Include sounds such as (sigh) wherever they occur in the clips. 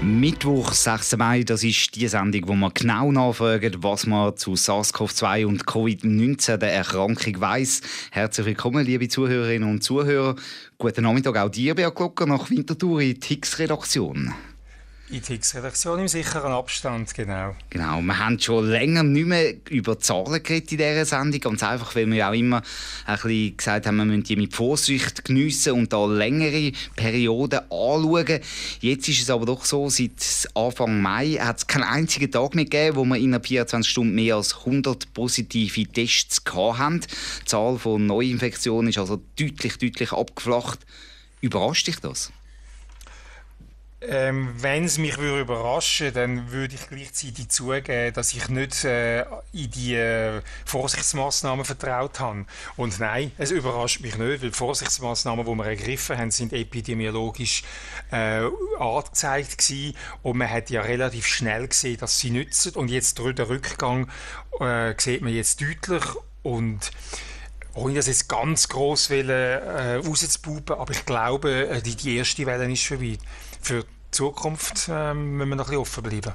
Mittwoch, 6. Mai, das ist die Sendung, wo wir genau nachfragen, was man zu SARS-CoV-2 und Covid-19, der Erkrankung weiß. Herzlich willkommen, liebe Zuhörerinnen und Zuhörer. Guten Nachmittag auch dir, Beat Glocker, nach Winterthur in die Higgs-Redaktion. In die Higgs-Redaktion im sicheren Abstand, genau. Genau, wir haben schon länger nicht mehr über Zahlen geredet in dieser Sendung, ganz einfach, weil wir auch immer ein bisschen gesagt haben, wir müssen die mit Vorsicht geniessen und da längere Perioden anschauen. Jetzt ist es aber doch so, seit Anfang Mai hat es keinen einzigen Tag mehr gegeben, wo wir in 24 Stunden mehr als 100 positive Tests hatten. Die Zahl von Neuinfektionen ist also deutlich, deutlich abgeflacht. Überrascht dich das? Ähm, Wenn es mich würde überraschen dann würde ich gleichzeitig zugeben, dass ich nicht äh, in die äh, Vorsichtsmaßnahmen vertraut habe. Und nein, es überrascht mich nicht, weil die Vorsichtsmaßnahmen, die wir ergriffen haben, sind epidemiologisch äh, angezeigt gewesen. Und man hat ja relativ schnell gesehen, dass sie nützen. Und jetzt durch den Rückgang äh, sieht man jetzt deutlich. Und ohne das jetzt ganz gross wollen, äh, rauszupupen, aber ich glaube, äh, die, die erste Welle ist vorbei für die Zukunft ähm, müssen wir noch ein offen bleiben.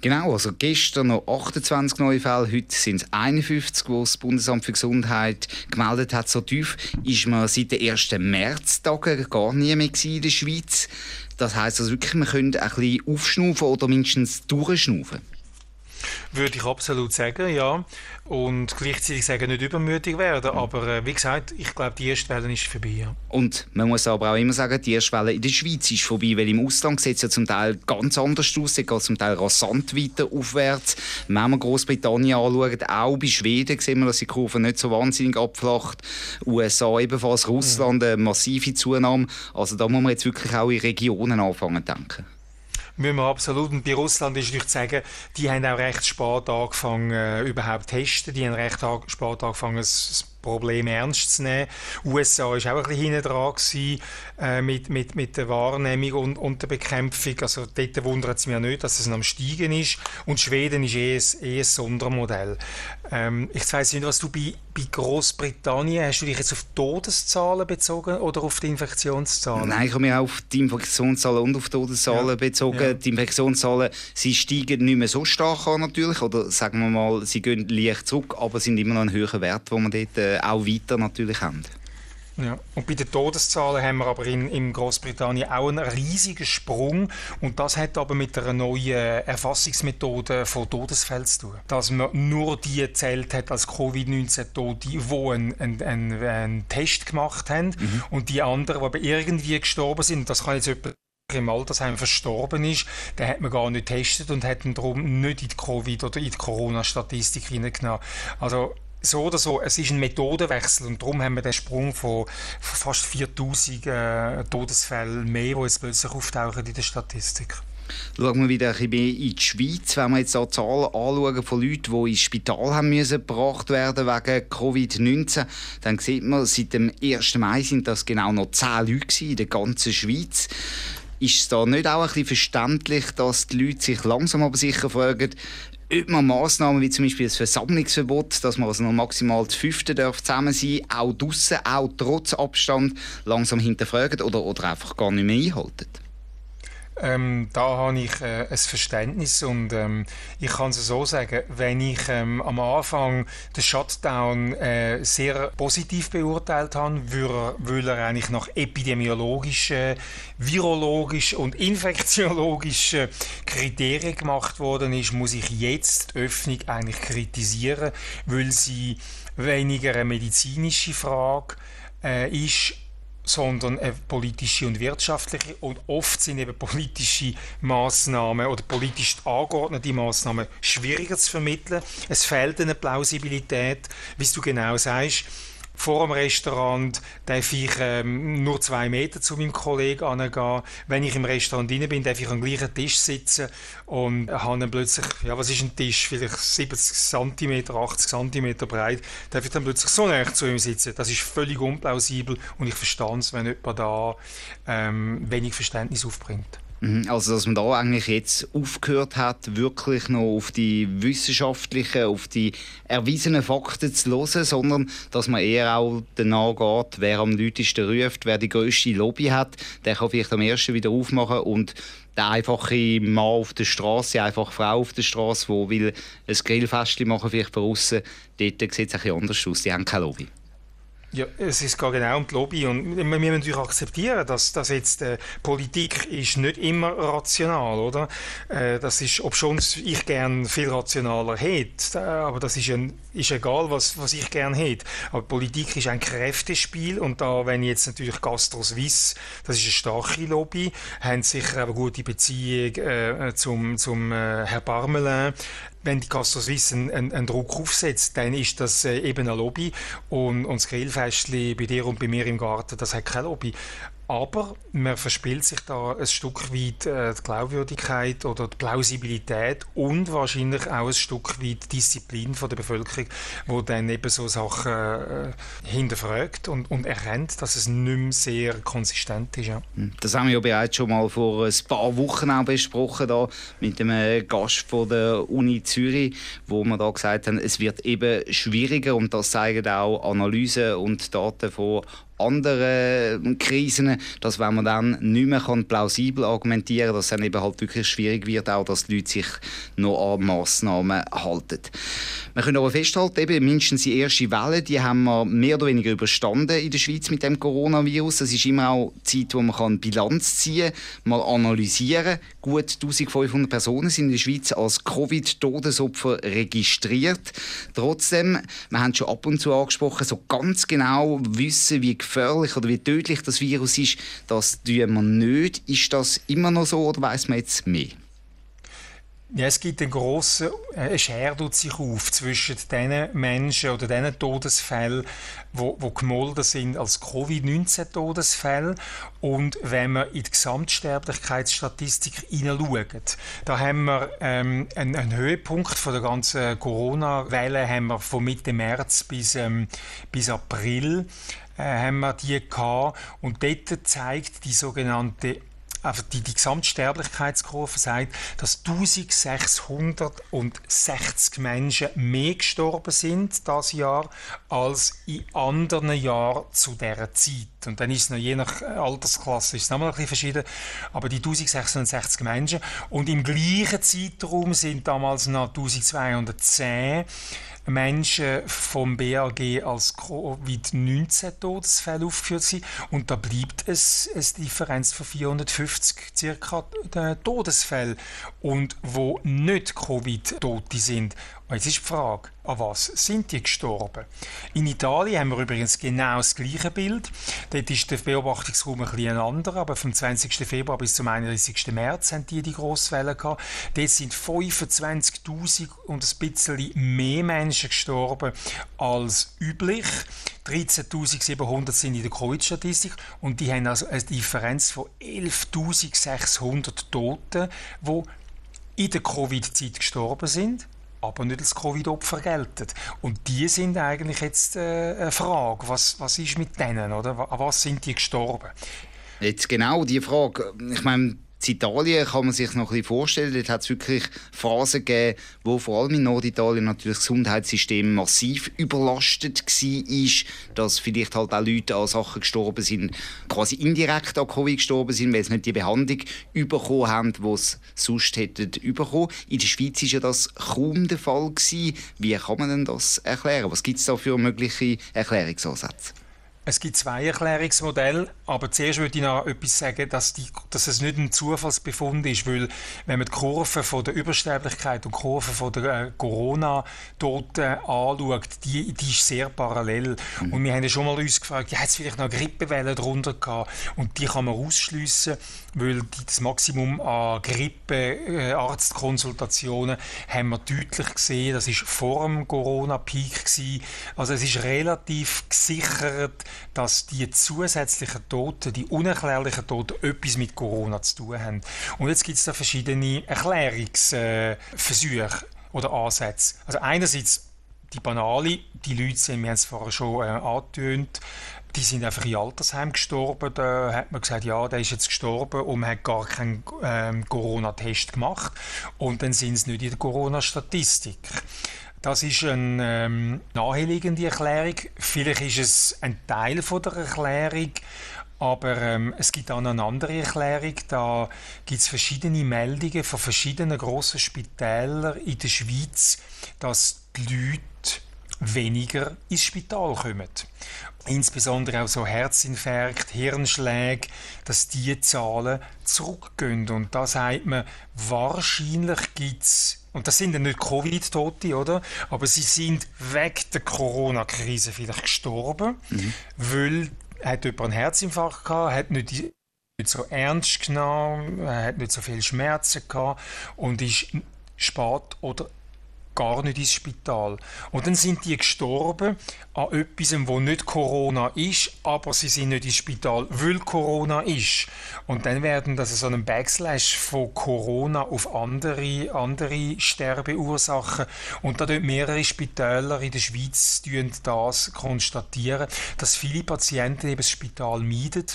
Genau, also gestern noch 28 neue Fälle, heute sind es 51, die das Bundesamt für Gesundheit gemeldet hat. So tief ist man seit den ersten Märztagen gar nie mehr in der Schweiz. Das heisst also wirklich, wir können ein bisschen aufschnaufen oder mindestens durchschnaufen. Würde ich absolut sagen, ja. Und gleichzeitig sagen, nicht übermütig werden. Aber äh, wie gesagt, ich glaube, die erste Welle ist vorbei. Ja. Und man muss aber auch immer sagen, die erste Welle in der Schweiz ist vorbei, weil im Ausland sieht es ja zum Teil ganz anders aus. Es geht zum Teil rasant weiter aufwärts. Wenn wir Großbritannien anschauen, auch bei Schweden sehen wir, dass die Kurve nicht so wahnsinnig abflacht. USA ebenfalls, Russland eine massive Zunahme. Also da muss man jetzt wirklich auch in Regionen anfangen zu denken müssen wir absolut. Und bei Russland ist natürlich zu sagen, die haben auch recht spät angefangen, äh, überhaupt testen. Die haben recht spät angefangen, das Problem ernst zu nehmen. USA war auch ein bisschen hinten dran gewesen, äh, mit, mit, mit der Wahrnehmung und, und der Bekämpfung. Also dort wundert es mich nicht, dass es am Steigen ist. Und Schweden ist eh ein, eh ein Sondermodell. Ähm, ich weiß nicht, was du bei, bei Großbritannien, hast du dich jetzt auf Todeszahlen bezogen oder auf die Infektionszahlen? Nein, ich habe mich auch auf die Infektionszahlen und auf die Todeszahlen ja. bezogen. Ja. Die Infektionszahlen, sie steigen nicht mehr so stark an natürlich, oder sagen wir mal, sie gehen leicht zurück, aber sind immer noch ein höherer Wert, wo man dort äh, auch weiter natürlich haben. Ja. Und bei den Todeszahlen haben wir aber in, in Großbritannien auch einen riesigen Sprung. Und das hat aber mit einer neuen Erfassungsmethode von Todesfällen zu tun. Dass man nur die gezählt hat als Covid-19-Tote, die einen, einen, einen, einen, Test gemacht haben. Mhm. Und die anderen, die aber irgendwie gestorben sind, das kann jetzt jemand im Altersheim verstorben ist, den hat man gar nicht getestet und hat ihn darum nicht in die Covid- oder in die Corona-Statistik hineingenommen. Also so oder so, es ist ein Methodenwechsel und darum haben wir den Sprung von, fast 4000 äh, Todesfällen mehr, die jetzt plötzlich auftauchen in der Statistik. Schauen wir wieder ein bisschen mehr in die Schweiz. Wenn wir jetzt die Zahlen anschauen von Leuten, die ins Spital haben müssen, gebracht werden wegen Covid-19, dann sieht man, seit dem 1. Mai sind das genau noch 10 Leute in der ganzen Schweiz. Ist es da nicht auch ein bisschen verständlich, dass die Leute sich langsam aber sicher fragen, ob man Massnahmen wie zum Beispiel das Versammlungsverbot, dass man also noch maximal zu fünften darf zusammen sein, auch draussen, auch trotz Abstand langsam hinterfragen oder, oder einfach gar nicht mehr einhalten? Ähm, da habe ich äh, ein Verständnis und ähm, ich kann es so sagen, wenn ich ähm, am Anfang den Shutdown äh, sehr positiv beurteilt habe, weil er eigentlich nach epidemiologischen, virologischen und (laughs) infektiologischen Kriterien gemacht worden ist, muss ich jetzt die Öffnung eigentlich kritisieren, weil sie weniger eine medizinische Frage äh, ist sondern eine politische und wirtschaftliche. Und oft sind eben politische Maßnahmen oder politisch angeordnete Maßnahmen schwieriger zu vermitteln. Es fehlt eine Plausibilität, wie du genau sagst. Vor dem Restaurant darf ich ähm, nur zwei Meter zu meinem Kollegen angehen. Wenn ich im Restaurant drin bin, darf ich am gleichen Tisch sitzen und habe dann plötzlich, ja, was ist ein Tisch? Vielleicht 70 cm, 80 cm breit. Darf ich dann plötzlich so nah zu ihm sitzen? Das ist völlig unplausibel und ich verstehe es, wenn jemand da ähm, wenig Verständnis aufbringt. Mhm, also, dass man da eigentlich jetzt aufgehört hat, wirklich noch auf die wissenschaftlichen, auf die erwiesenen Fakten zu hören, sondern dass man eher auch danach geht, wer am lautesten ruft, wer die grösste Lobby hat, der kann vielleicht am ersten wieder aufmachen und der einfache Mann auf der Straße, einfach Frau auf der Straße, die will ein Grillfest machen, vielleicht von außen, dort sieht es ein bisschen anders aus. Die haben keine Lobby. Ja, es ist genau um die Lobby und wir müssen natürlich akzeptieren, dass, dass jetzt äh, Politik ist nicht immer rational, oder? Äh, das ist, ob schon ich gern viel rationaler hätte, äh, aber das ist, ein, ist egal, was, was ich gern hätte. Aber Politik ist ein Kräftespiel und da, wenn jetzt natürlich Gastro Suisse, das ist eine starke Lobby, haben sicher eine gute Beziehung äh, zum, zum äh, Herr Parmelin, wenn die Castro Suisse einen, einen, Druck aufsetzt, dann ist das äh, eben ein Lobby und, und das Grillfestli bei dir und bei mir im Garten, das hat kein Lobby. Aber man verspielt sich da ein Stück weit äh, die Glaubwürdigkeit oder die Plausibilität und wahrscheinlich auch ein Stück weit Disziplin von der Bevölkerung, wo dann eben so Sachen äh, hinterfragt und, und erkennt, dass es nicht mehr sehr konsistent ist. Ja. Hm, das haben wir ja bereits schon mal vor ein paar Wochen auch besprochen da mit einem Gast von der Uni Zürich, wo wir da gesagt haben, es wird eben schwieriger und das zeigen auch Analysen und Daten von anderen Krisen, dass wenn man dann nicht mehr kann plausibel argumentieren kann, dass es dann eben halt wirklich schwierig wird, auch dass die Leute sich noch an Massnahmen halten. Wir können aber festhalten, eben mindestens die erste Welle, die haben wir mehr oder weniger überstanden in der Schweiz mit dem Coronavirus. Das ist immer auch Zeit, wo man kann Bilanz ziehen kann, mal analysieren. Gut 1500 Personen sind in der Schweiz als Covid-Todesopfer registriert. Trotzdem, wir haben schon ab und zu angesprochen, so ganz genau wissen, wie gefährlich oder wie tödlich das Virus ist, das tun wir nicht. Ist das immer noch so oder weiß man jetzt mehr? Ja, es gibt einen grossen äh, Schere tut sich auf zwischen den Menschen oder den Todesfällen, wo, wo gemolden sind als Covid-19-Todesfälle und wenn man in die Gesamtsterblichkeitsstatistik hineinschaut, da haben wir ähm, einen, einen, Höhepunkt von der ganzen Corona-Welle haben wir von Mitte März bis, ähm, bis April äh, haben wir die gehabt. Und dort zeigt die sogenannte die, die Gesamtsterblichkeitskurve sagt, dass 1660 Menschen mehr gestorben sind das Jahr als in anderen Jahren zu dieser Zeit. Und dann ist es noch je nach Altersklasse ist es nochmal ein bisschen verschieden. Aber die 1660 Menschen und im gleichen Zeitraum sind damals noch 1210 Menschen vom BAG als Covid-19-Todesfälle aufgeführt sind. Und da bleibt es eine Differenz von 450 circa äh, Todesfälle. Und wo nicht Covid-Tote sind. Und jetzt ist die Frage, an was sind die gestorben? In Italien haben wir übrigens genau das gleiche Bild. Dort ist der Beobachtungsraum ein bisschen anderer, aber vom 20. Februar bis zum 31. März haben die die Grosswelle gehabt. Dort sind 25.000 und ein bisschen mehr Menschen gestorben als üblich. 13.700 sind in der Covid-Statistik und die haben also eine Differenz von 11.600 Toten, die in der Covid-Zeit gestorben sind aber nicht als Covid-Opfer gelten. Und die sind eigentlich jetzt äh, eine Frage, was, was ist mit denen, oder? An was sind die gestorben? Jetzt genau die Frage. Ich meine, in Italien kann man sich noch ein bisschen vorstellen, dort hat es wirklich Phasen gegeben, wo vor allem in Norditalien natürlich das Gesundheitssystem massiv überlastet war, dass vielleicht halt auch Leute an Sachen gestorben sind, quasi indirekt an Covid gestorben sind, weil sie nicht die Behandlung bekommen haben, die sie sonst hätten bekommen. In der Schweiz war das kaum der Fall. Wie kann man denn das erklären? Was gibt es da für mögliche Erklärungsansätze? Es gibt zwei Erklärungsmodelle, aber zuerst würde ich noch etwas sagen, dass, die, dass es nicht ein Zufallsbefund ist, weil wenn man die Kurve von der Übersterblichkeit und die Kurve von der äh, Corona-Toten anschaut, die, die ist sehr parallel. Mhm. Und wir haben ja schon mal uns gefragt, ja, hat es vielleicht noch eine Grippewelle drunter gehabt? Und die kann man ausschliessen, weil die, das Maximum an Grippe-Arztkonsultationen äh, haben wir deutlich gesehen, das ist vor dem Corona-Peak gewesen. Also es ist relativ gesichert, dass die zusätzlichen Toten, die unerklärlichen Toten, etwas mit Corona zu tun haben. Und jetzt gibt es da verschiedene Erklärungsversuche oder Ansätze. Also einerseits die banale, die Leute sind, wir haben es vorher schon äh, angetönt, die sind einfach in Altersheim gestorben. Da hat man gesagt, ja, der ist jetzt gestorben und man hat gar keinen ähm, Corona-Test gemacht. Und dann sind sie nicht in der Corona-Statistik. Das ist eine ähm, naheliegende Erklärung. Vielleicht ist es ein Teil von der Erklärung, aber ähm, es gibt auch noch eine andere Erklärung. Da gibt es verschiedene Meldungen von verschiedenen grossen Spitälern in der Schweiz, dass die Leute weniger ins Spital kommen. Insbesondere auch so Herzinfarkt, Hirnschläge, dass diese Zahlen zurückgehen. Und da sagt man, wahrscheinlich gibt es und das sind ja nicht Covid-Tote, oder? Aber sie sind wegen der Corona-Krise vielleicht gestorben, mhm. weil hat jemand einen Herzinfarkt gehabt, hat nicht, nicht so ernst genommen, hat nicht so viel Schmerzen gehabt und ist spät oder gar nicht ins Spital. Und dann sind die gestorben an etwas, wo nicht Corona ist, aber sie sind nicht ins Spital, weil Corona ist. Und dann werden das so einen Backslash von Corona auf andere, andere Sterbeursachen. Und da dort mehrere Spitäler in der Schweiz das konstatieren, dass viele Patienten eben das Spital meiden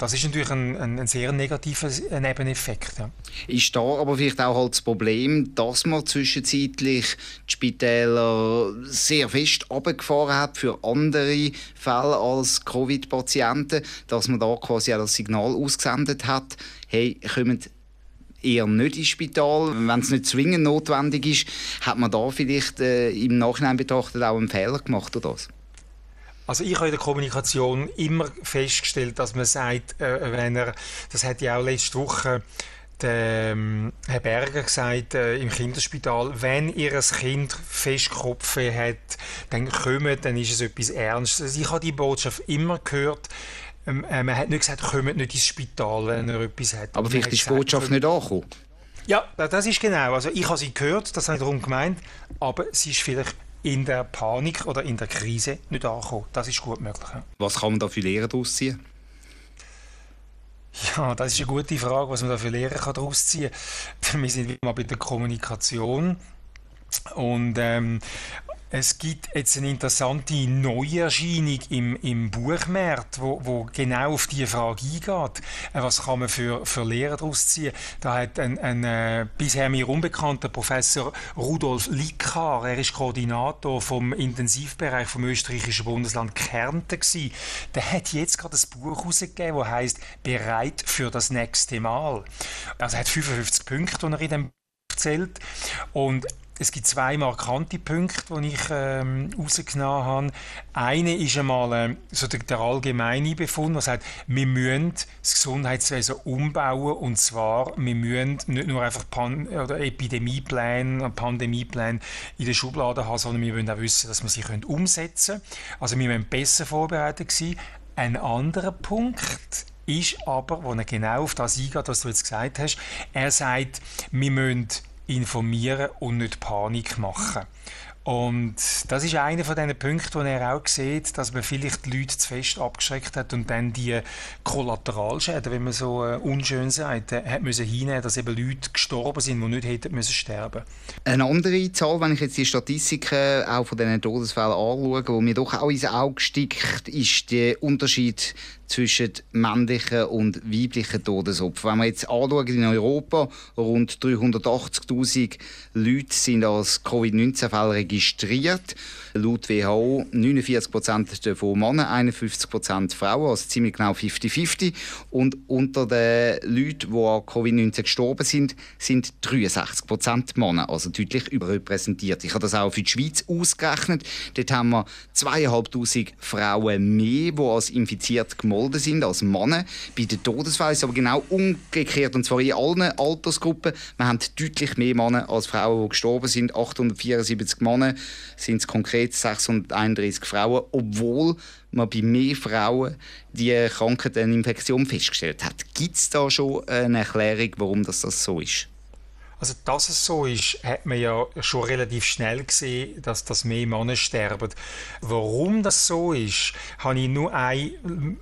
das ist natürlich ein, ein, ein sehr negativer Nebeneffekt. Ja. Ist da aber vielleicht auch halt das Problem, dass man zwischenzeitlich die Spitäler sehr fest abgefahren hat für andere Fälle als Covid-Patienten, dass man da quasi auch das Signal ausgesendet hat, hey, kommt eher nicht ins Spital. Wenn es nicht zwingend notwendig ist, hat man da vielleicht äh, im Nachhinein betrachtet auch einen Fehler gemacht oder das? Also ich habe in der Kommunikation immer festgestellt, dass man sagt, äh, wenn er, das hat ja auch letzte Woche der ähm, Herr Berger gesagt äh, im Kinderspital, wenn ihr ein Kind Festkopfe hat, dann kommt, dann ist es etwas Ernstes. Also ich habe die Botschaft immer gehört, ähm, äh, man hat nicht gesagt, kommt nicht ins Spital, wenn er etwas hat. Aber vielleicht ist die Botschaft nicht angekommen. Ja, das ist genau. Also ich habe sie gehört, das habe ich darum gemeint, aber sie ist vielleicht in der Panik oder in der Krise nicht ankommen. Das ist gut möglich. Was kann man da für Lehren daraus ziehen? Ja, das ist eine gute Frage, was man da für Lehren daraus ziehen kann. (laughs) Wir sind wie immer bei der Kommunikation. Und ähm, es gibt jetzt eine interessante Neuerscheinung im, im Buchmarkt, wo, wo genau auf diese Frage eingeht. Äh, was kann man für, für Lehren daraus ziehen? Da hat ein, ein äh, bisher mir unbekannter Professor Rudolf Lickar, er ist Koordinator vom Intensivbereich vom österreichischen Bundesland Kärnten gewesen. Der hat jetzt gerade ein Buch herausgegeben, das heißt «Bereit für das nächste Mal». Also er hat 55 Punkte, die er in dem erzählt. Und es gibt zwei markante Punkte, die ich ähm, rausgenommen habe. Eine ist einmal äh, so der, der, allgemeine Befund, der sagt, wir müssen das Gesundheitswesen umbauen und zwar, wir müssen nicht nur einfach Pan oder Epidemiepläne, Pandemiepläne in der Schublade haben, sondern wir müssen auch wissen, dass wir sie umsetzen können. Also wir müssen besser vorbereitet sein. Ein anderer Punkt ist aber, wo er genau auf das eingeht, was du jetzt gesagt hast, er sagt, wir müssen informieren und nicht Panik machen. Und das ist einer von diesen Punkten, wo er auch sieht, dass man vielleicht die Leute zu fest abgeschreckt hat und dann die Kollateralschäden, wenn man so äh, unschön sagt, äh, hat müssen hinnehmen, dass eben Leute gestorben sind, die nicht hätten müssen sterben. Eine andere Zahl, wenn ich jetzt die Statistiken auch von diesen Todesfällen anschaue, die mir doch auch ins Auge sticht, ist der Unterschied zwischen männlichen und weiblichen Todesopfern. Wenn wir jetzt anschauen, in Europa rund 380.000 Leute sind als Covid-19-Fälle registriert. Laut WHO 49% davon Männer, 51% Frauen, also ziemlich genau 50-50. Und unter den Leuten, die an Covid-19 gestorben sind, sind 63% Männer, also deutlich überrepräsentiert. Ich habe das auch für die Schweiz ausgerechnet. Dort haben wir 2'500 Frauen mehr, die als infiziert gemolden sind, als Männer. Bei den Todesfällen ist aber genau umgekehrt, und zwar in allen Altersgruppen. Wir haben deutlich mehr Männer als Frauen, die gestorben sind. 874 Männer sind es konkret konkret 631 Frauen, obwohl man bei mehr Frauen die Krankheit, eine Infektion festgestellt hat. Gibt es da schon eine Erklärung, warum das, das so ist? Also, dass es so ist, hat man ja schon relativ schnell gesehen, dass das mehr Männer sterben. Warum das so ist, habe ich nur einen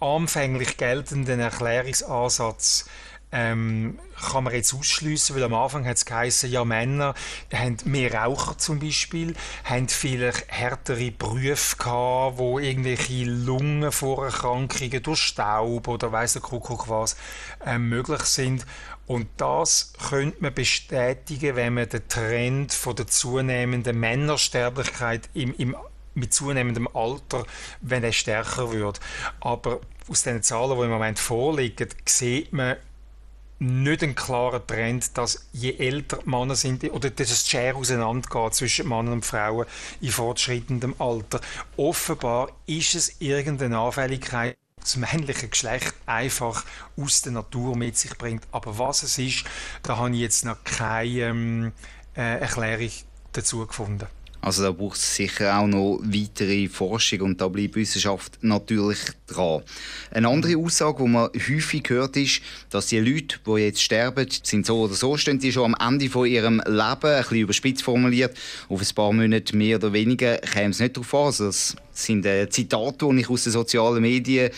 anfänglich geltenden Erklärungsansatz ähm, kann man jetzt ausschließen, weil am Anfang hat es geheißen, ja Männer haben mehr Raucher zum Beispiel, haben vielleicht härtere Berufe gehabt, wo irgendwelche Lungenvorerkrankungen durch Staub oder weiss der Kuckuck was äh, möglich sind. Und das könnte man bestätigen, wenn man den Trend von der zunehmenden Männersterblichkeit im, im mit zunehmendem Alter, wenn er stärker wird. Aber aus den Zahlen, die im Moment vorliegen, sieht man nicht ein klarer Trend, dass je älter Männer sind oder dass es Schere auseinandergeht zwischen Männern und Frauen in fortschreitendem Alter. Offenbar ist es irgendeine Anfälligkeit, das männliche Geschlecht einfach aus der Natur mit sich bringt. Aber was es ist, da habe ich jetzt noch keine ähm, äh, Erklärung dazu gefunden. Also da braucht es sicher auch noch weitere Forschung und da bleibt Wissenschaft natürlich dran. Eine andere Aussage, die man häufig hört, ist, dass die Leute, die jetzt sterben, sind so oder so, stehen die schon am Ende von ihrem Leben, ein bisschen überspitzt formuliert, auf ein paar Monate mehr oder weniger, käme es nicht darauf an. Also das sind äh, Zitate, die ich aus den sozialen Medien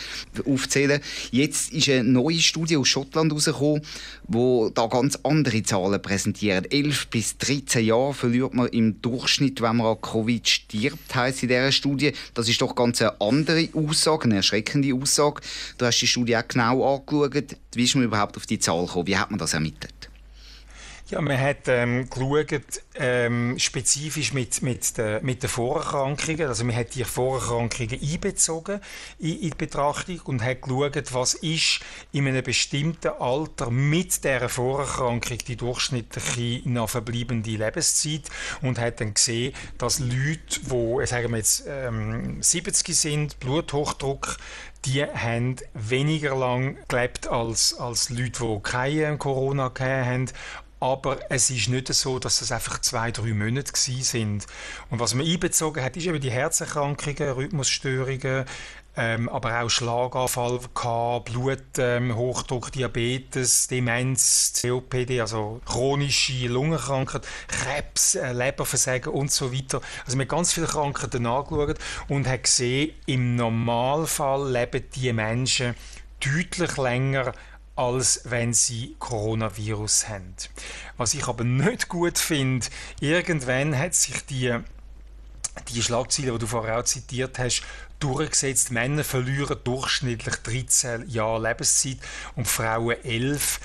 aufzähle. Jetzt ist eine neue Studie aus Schottland herausgekommen, wo da ganz andere Zahlen präsentiert. 11 bis 13 Jahre verliert man im Durchschnitt, wenn man an Covid stirbt, heisst in dieser Studie. Das ist doch ganz eine andere Aussage, eine erschreckende Aussage. Du hast die Studie auch genau angeschaut. Wie ist man überhaupt auf die Zahl gekommen? Wie hat man das ermittelt? Ja, man hat ähm, geschaut, ähm, spezifisch mit, mit, de, mit den Vorerkrankungen. Also man hat die Vorerkrankungen einbezogen in, in die Betrachtung und hat geschaut, was ist in einem bestimmten Alter mit dieser Vorerkrankung die durchschnittliche noch verbleibende Lebenszeit und hat dann gesehen, dass Leute, die, sagen wir jetzt, ähm, 70 sind, Bluthochdruck, die haben weniger lang gelebt als, als Leute, die keine Corona haben aber es ist nicht so, dass es einfach zwei, drei Monate sind. Und was man einbezogen hat, ist eben die Herzerkrankungen, Rhythmusstörungen, ähm, aber auch Schlaganfall, Bluthochdruck, ähm, Diabetes, Demenz, COPD, also chronische Lungenkrankheit, Krebs, äh, Leberversagen und so weiter. Also man hat ganz viele Krankheiten angeschaut und hat gesehen, im Normalfall leben die Menschen deutlich länger als wenn sie Coronavirus haben. Was ich aber nicht gut finde, irgendwann hat sich die die Schlagzeile, die du vorher auch zitiert hast, durchgesetzt. Männer verlieren durchschnittlich 13 Jahre Lebenszeit und Frauen 11.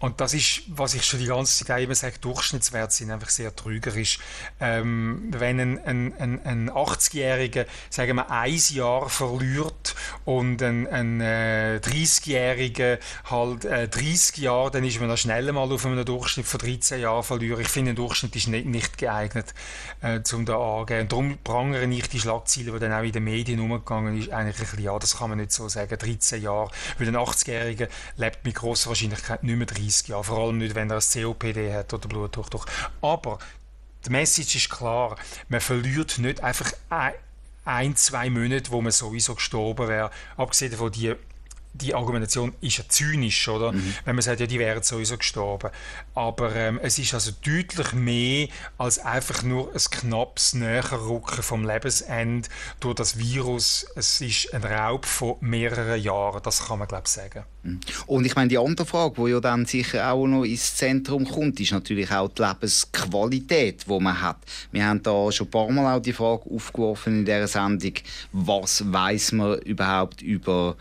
Und das ist, was ich schon die ganze Zeit immer sage, Durchschnittswerte sind einfach sehr trügerisch. Ähm, wenn ein, ein, ein, ein 80-Jähriger, sagen wir, ein Jahr verliert und ein, ein äh, 30-Jähriger halt äh, 30 Jahre, dann ist man da schnell mal auf einem Durchschnitt von 13 Jahren verlieren. Ich finde, ein Durchschnitt ist nicht, nicht geeignet, äh, um da angehen. Darum prangere ich die Schlagziele, die dann auch in den Medien umgegangen ist, eigentlich ein bisschen, ja, das kann man nicht so sagen, 13 Jahre. Weil ein 80-Jähriger lebt mit großer Wahrscheinlichkeit nicht mehr 30 30 Jahre, vor allem nicht, wenn er ein COPD hat oder Bluthochdruck. Aber die Message ist klar, man verliert nicht einfach ein, zwei Monate, wo man sowieso gestorben wäre. Abgesehen von die die Argumentation ist ja zynisch, oder? Mhm. Wenn man sagt, ja, die wären sowieso gestorben. Aber ähm, es ist also deutlich mehr als einfach nur ein knappes Näherrücken vom Lebensende durch das Virus. Es ist ein Raub von mehreren Jahren, das kann man, glaube ich, sagen. Mhm. Und ich meine, die andere Frage, die ja dann sicher auch noch ins Zentrum kommt, ist natürlich auch die Lebensqualität, die man hat. Wir haben da schon ein paar Mal auch die Frage aufgeworfen in dieser Sendung, was weiß man überhaupt über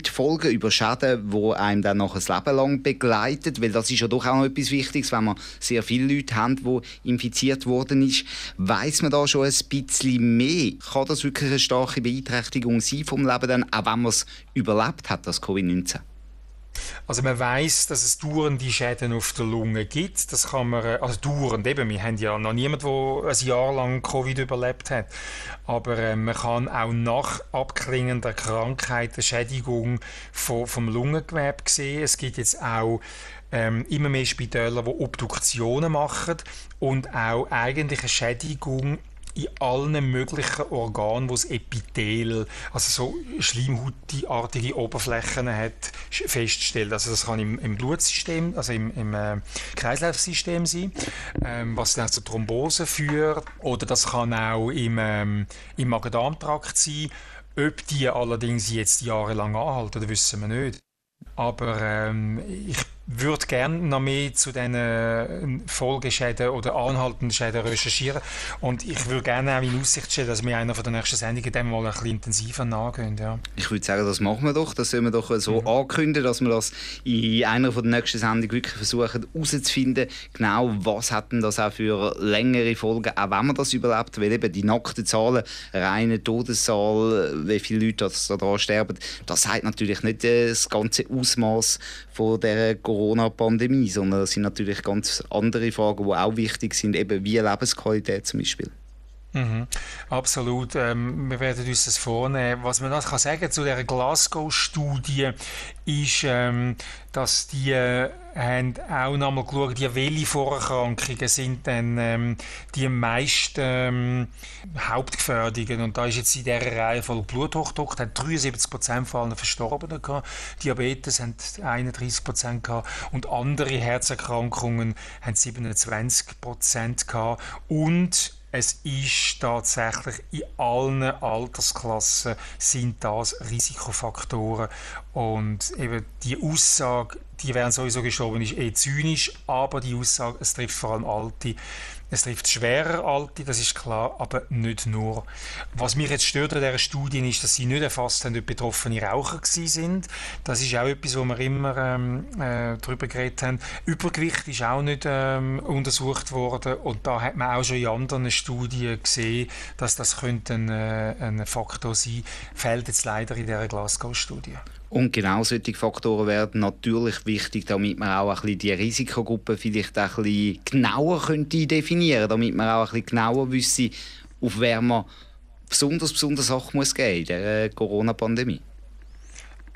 Langzeitfolgen, über Schäden, die einem dann noch ein Leben lang begleitet, weil das ist ja doch auch noch etwas Wichtiges, wenn man sehr viele Leute haben, die infiziert worden ist. Weiß man da schon ein bisschen mehr? Kann das wirklich eine starke Beeinträchtigung sein vom Leben, dann, auch wenn man es überlebt hat, das Covid-19? Also man weiß, dass es dauernde Schäden auf der Lunge gibt. Das kann man, äh, also dauernd eben, wir haben ja noch niemanden, der ein Jahr lang Covid überlebt hat. Aber äh, man kann auch nach Abklingen der Krankheit eine Schädigung von, vom Lungengewebe sehen. Es gibt jetzt auch ähm, immer mehr Spitäler, die Obduktionen machen und auch eigentlich eine Schädigung in allen möglichen Organen, wo es Epithel, also so schleimhautartige Oberflächen hat, feststellt. Also das kann im, im Blutsystem, also im, im äh, Kreislaufsystem sein, ähm, was dann zu Thrombose führt. Oder das kann auch im, ähm, im Magen-Darm-Trakt sein. Ob die allerdings jetzt jahrelang anhalten, wissen wir nicht. Aber ähm, ich würde gerne noch mehr zu diesen äh, Folgeschäden oder anhaltenden Schäden recherchieren. Und ich würde gerne auch in Aussicht stellen, dass wir einer von den nächsten Sendungen dem mal ein bisschen intensiver nachgehen. Ja. Ich würde sagen, das machen wir doch. Das sollen wir doch so mhm. ankündigen, dass wir das in einer von den nächsten Sendungen wirklich versuchen herauszufinden, genau was hat denn das auch für längere Folgen, auch wenn man das überlebt, weil eben die nackten Zahlen, reine Todeszahl, wie viele Leute daran sterben, das sagt natürlich nicht das ganze Ausmaß von der Corona-Pandemie, sondern das sind natürlich ganz andere Fragen, die auch wichtig sind, eben wie Lebensqualität zum Beispiel. Mhm, absolut. Ähm, wir werden uns das vornehmen. Was man noch kann sagen zu der Glasgow-Studie ist, ähm, dass die äh, haben auch nochmal geschaut, die welche Vorerkrankungen sind denn ähm, die meisten ähm, Hauptgefährdungen. Und da ist jetzt in dieser Reihe von Bluthochdruck, hat 73 Prozent von allen Verstorbenen gehabt, Diabetes haben 31 Prozent gehabt. Und andere Herzerkrankungen haben 27 Prozent gehabt. Und es ist tatsächlich in allen Altersklassen sind das Risikofaktoren. Und eben die Aussage, die wären sowieso gestorben, ist eh zynisch, aber die Aussage, es trifft vor allem Alte, es trifft schwerer Alte, das ist klar, aber nicht nur. Was mich jetzt stört an dieser Studie ist, dass sie nicht erfasst haben, ob betroffene Raucher sind. Das ist auch etwas, wo wir immer ähm, äh, darüber geredet haben. Übergewicht ist auch nicht ähm, untersucht worden und da hat man auch schon in anderen Studien gesehen, dass das könnte ein, äh, ein Faktor sein. Fehlt jetzt leider in dieser Glasgow-Studie. Und genau solche Faktoren werden natürlich wichtig, damit man auch ein bisschen die Risikogruppen vielleicht ein bisschen genauer könnte definieren damit man auch ein bisschen genauer wüsste, auf wer man besonders, besonders Sachen muss geben in der Corona-Pandemie.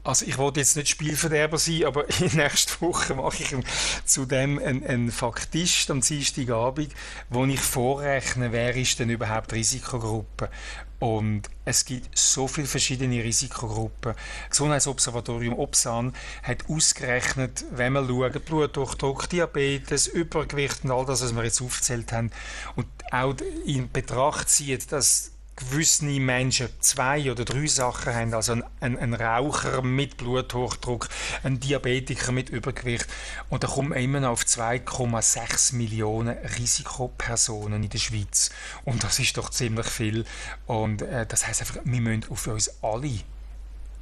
Also ich wollte jetzt nicht Spielverderber sein, aber (laughs) in nächster Woche mache ich zudem einen, einen Faktist am Dienstagabend, wo ich vorrechne, wer ist denn überhaupt Risikogruppe. Und es gibt so viele verschiedene Risikogruppen. Das Gesundheitsobservatorium Opsan hat ausgerechnet, wenn man schaut, Bluthochdruck, Diabetes, Übergewicht und all das, was wir jetzt aufgezählt haben, und auch in Betracht zieht, dass gewisse Menschen zwei oder drei Sachen haben, also ein, ein, ein, Raucher mit Bluthochdruck, ein Diabetiker mit Übergewicht und da kommen wir immer noch auf 2,6 Millionen Risikopersonen in der Schweiz. Und das ist doch ziemlich viel. Und äh, das heißt einfach, wir müssen auf uns alle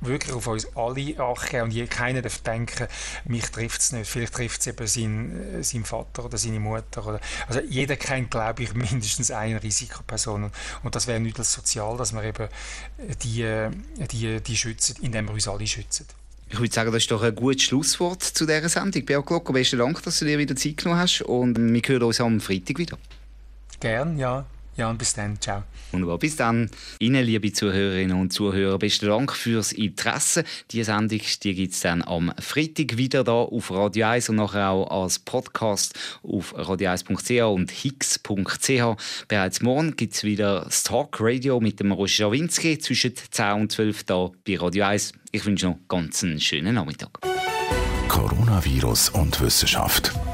wirklich auf uns alle achten und keiner darf denken, mich trifft es nicht. Vielleicht trifft es eben seinen, äh, seinen Vater oder seine Mutter. Oder, also jeder kennt, glaube ich, (laughs) mindestens eine Risikoperson. Und das wäre nicht als sozial, dass wir eben die, äh, die, die schützen, indem wir uns alle schützen. Ich würde sagen, das ist doch ein gutes Schlusswort zu dieser Sendung. Beat Glocker, besten Dank, dass du dir wieder Zeit genommen hast und wir hören uns am Freitag wieder. Gern, ja. Ja, und bis dann. Ciao. Wunderbar. Bis dann. Ihnen, liebe Zuhörerinnen und Zuhörer, besten Dank fürs Interesse. Die Sendung die gibt es dann am Freitag wieder da auf Radio 1 und nachher auch als Podcast auf radio1.ch und hix.ch. Bereits morgen gibt es wieder das Talk Radio mit dem Roger Schawinski zwischen 10 und 12 da bei Radio 1. Ich wünsche noch ganz einen schönen Nachmittag. Coronavirus und Wissenschaft.